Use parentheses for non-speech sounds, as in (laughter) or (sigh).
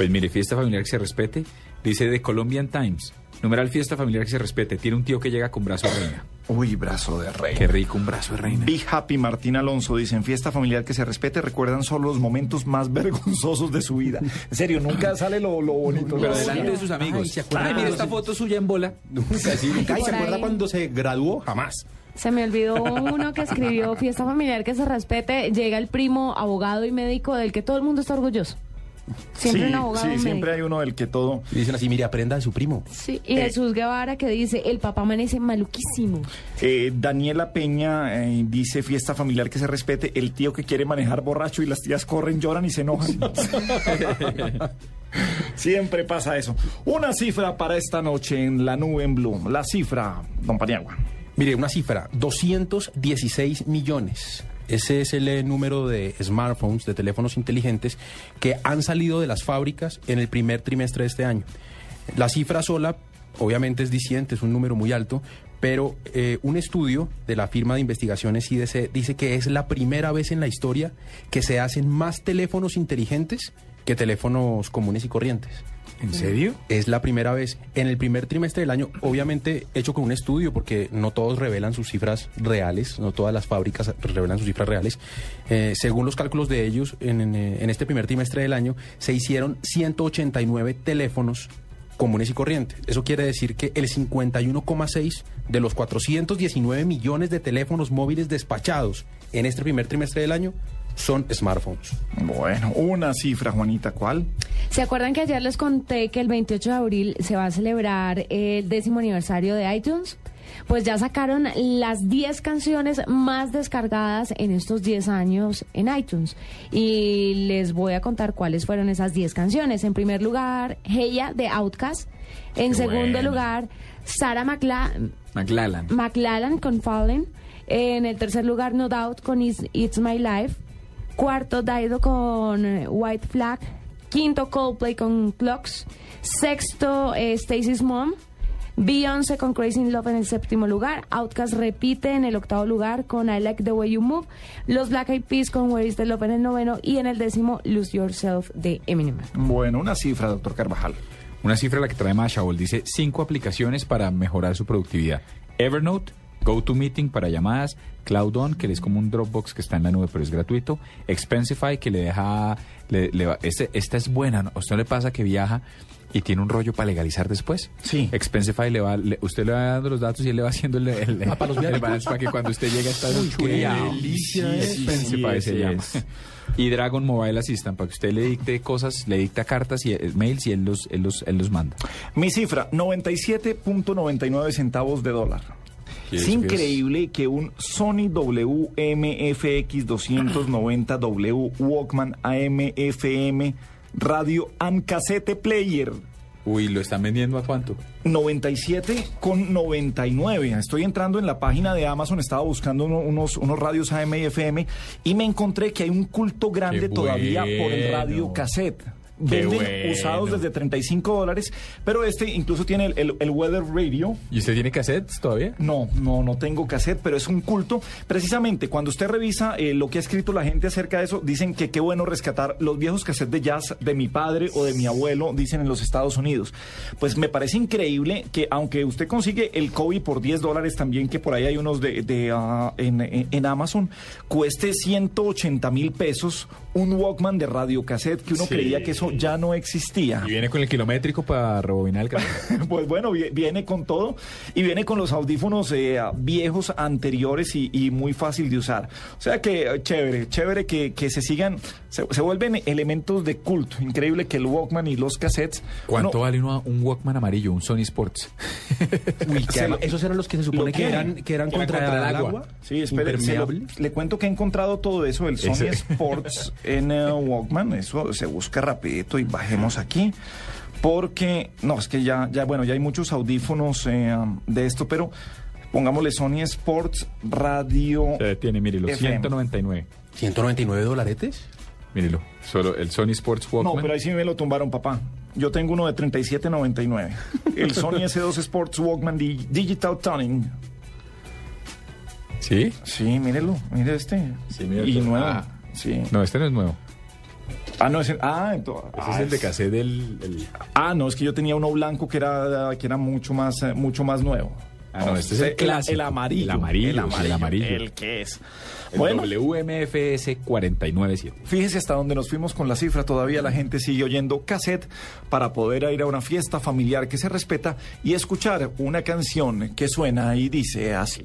Pues mire, fiesta familiar que se respete, dice The Colombian Times. Numeral fiesta familiar que se respete. Tiene un tío que llega con brazo de reina. Uy, brazo de rey. Qué rico, un brazo de reina. Be Happy Martín Alonso dice, en fiesta familiar que se respete, recuerdan solo los momentos más (laughs) vergonzosos de su vida. En serio, nunca (laughs) sale lo, lo bonito. Pero ¿no? delante de sus amigos. Ay, ¿se acuerda? Ay, mire esta foto suya en bola. Nunca, sí, nunca. ¿Y Por se acuerda ahí. cuando se graduó? Jamás. Se me olvidó uno que escribió fiesta familiar que se respete. Llega el primo abogado y médico del que todo el mundo está orgulloso. Siempre sí, un abogado. sí, un siempre hay uno del que todo... Y dicen así, mire, aprenda de su primo. Sí, y Jesús Guevara que dice, el papá amanece maluquísimo. Eh, Daniela Peña eh, dice fiesta familiar que se respete, el tío que quiere manejar borracho y las tías corren, lloran y se enojan. (laughs) Siempre pasa eso. Una cifra para esta noche en la nube en Blue. La cifra, don Paniagua. Mire, una cifra, 216 millones. Ese es el eh, número de smartphones, de teléfonos inteligentes, que han salido de las fábricas en el primer trimestre de este año. La cifra sola, obviamente, es diciente, es un número muy alto, pero eh, un estudio de la firma de investigaciones IDC dice que es la primera vez en la historia que se hacen más teléfonos inteligentes que teléfonos comunes y corrientes. ¿En serio? Es la primera vez en el primer trimestre del año, obviamente hecho con un estudio, porque no todos revelan sus cifras reales, no todas las fábricas revelan sus cifras reales. Eh, según los cálculos de ellos, en, en, eh, en este primer trimestre del año se hicieron 189 teléfonos comunes y corrientes. Eso quiere decir que el 51,6 de los 419 millones de teléfonos móviles despachados en este primer trimestre del año son smartphones. Bueno, una cifra, Juanita, ¿cuál? ¿Se acuerdan que ayer les conté que el 28 de abril se va a celebrar el décimo aniversario de iTunes? Pues ya sacaron las 10 canciones más descargadas en estos 10 años en iTunes. Y les voy a contar cuáles fueron esas 10 canciones. En primer lugar, Heya de Outcast. En Qué segundo buena. lugar, Sarah McLa McLallan. McLaren con Fallen. En el tercer lugar, No Doubt con It's, It's My Life. Cuarto, Daido con eh, White Flag. Quinto, Coldplay con Clocks. Sexto, eh, Stacy's Mom. Beyoncé con Crazy in Love en el séptimo lugar. Outcast repite en el octavo lugar con I Like the Way You Move. Los Black Eyed Peas con Where is the Love en el noveno. Y en el décimo, Lose Yourself de Eminem. Bueno, una cifra, doctor Carvajal. Una cifra la que trae Mashabol dice cinco aplicaciones para mejorar su productividad. Evernote, GoToMeeting para llamadas, CloudOn, que es como un Dropbox que está en la nube pero es gratuito, Expensify, que le deja, le- este, esta es buena, ¿no? ¿A usted no le pasa que viaja y tiene un rollo para legalizar después? Sí. Expensify le va, le- usted le va dando los datos y él le va haciendo el, el, Ah, ¿para los el balance para que cuando usted llegue está Uy, qué chuleado. delicia. Expensify Sí, se llama. es. Y Dragon Mobile Assistant, para que usted le dicte cosas, le dicta cartas y eh, mails y él los, él los, él los manda. Mi cifra, 97.99 centavos de dólar. ¿Y Es increíble que un Sony WMFX 290W Walkman AM/FM radio and cassette player Uy, ¿lo están vendiendo a cuánto? 97 con 99. Estoy entrando en la página de Amazon, estaba buscando uno- unos, unos radios AM y FM y me encontré que hay un culto grande todavía por el radio cassette. Qué Venden bueno. usados desde 35 dólares, pero este incluso tiene el, el- el Weather Radio. ¿Y usted tiene cassettes todavía? No, no, no tengo cassette, pero es un culto. Precisamente cuando usted revisa eh, lo que ha escrito la gente acerca de eso, dicen que qué bueno rescatar los viejos cassettes de jazz de mi padre o de mi abuelo, dicen en los Estados Unidos. Pues me parece increíble que aunque usted consigue el Kobe por 10 dólares también, que por ahí hay unos de, de, ah, en, en- en Amazon, cueste 180 mil pesos un Walkman de radio cassette, que uno Sí. creía que eso ya no existía. Y viene con el kilométrico para rebobinar el cassette. (laughs) Pues bueno, vi- viene con todo y viene con los audífonos eh, viejos anteriores y, y muy fácil de usar. O sea que eh, chévere, chévere que, que se sigan, se, se vuelven elementos de culto. Increíble que el Walkman y los cassettes. ¿Cuánto uno- vale uno- un Walkman amarillo, un Sony Sports? Uy, que (laughs) además- esos eran los que se supone que que- eran, que eran contra, contra el agua. agua. Sí, espere, se lo- le cuento que he encontrado todo eso, el Sony Ese. Sports en eh, Walkman, eso se busca y bajemos aquí. Porque, no, es que ya, ya bueno, ya hay muchos audífonos eh, de esto, pero pongámosle Sony Sports Radio. Se detiene, mírelo, FM. 199. 199 dolaretes. Mírelo, solo el Sony Sports No, Walkman. pero ahí sí me lo tumbaron, papá. Yo tengo uno de 37.99. (laughs) El Sony S2 Sports Walkman Di- Digital Tuning. ¿Sí? Sí, mírelo, mire este. Sí, y todo. nuevo. Ah. Sí. No, este no es nuevo. Ah, no, ese, ah, ento- Ese ah, es el de cassette del... el- ah, no, es que yo tenía uno blanco que era, que era mucho más, eh, mucho más nuevo. Ah, no, este es el clásico. El amarillo. El amarillo, El amarillo. el amarillo. El que es. el Bueno, WMFS 497. Fíjese hasta donde nos fuimos con la cifra, todavía la gente sigue oyendo cassette para poder ir a una fiesta familiar que se respeta y escuchar una canción que suena y dice así.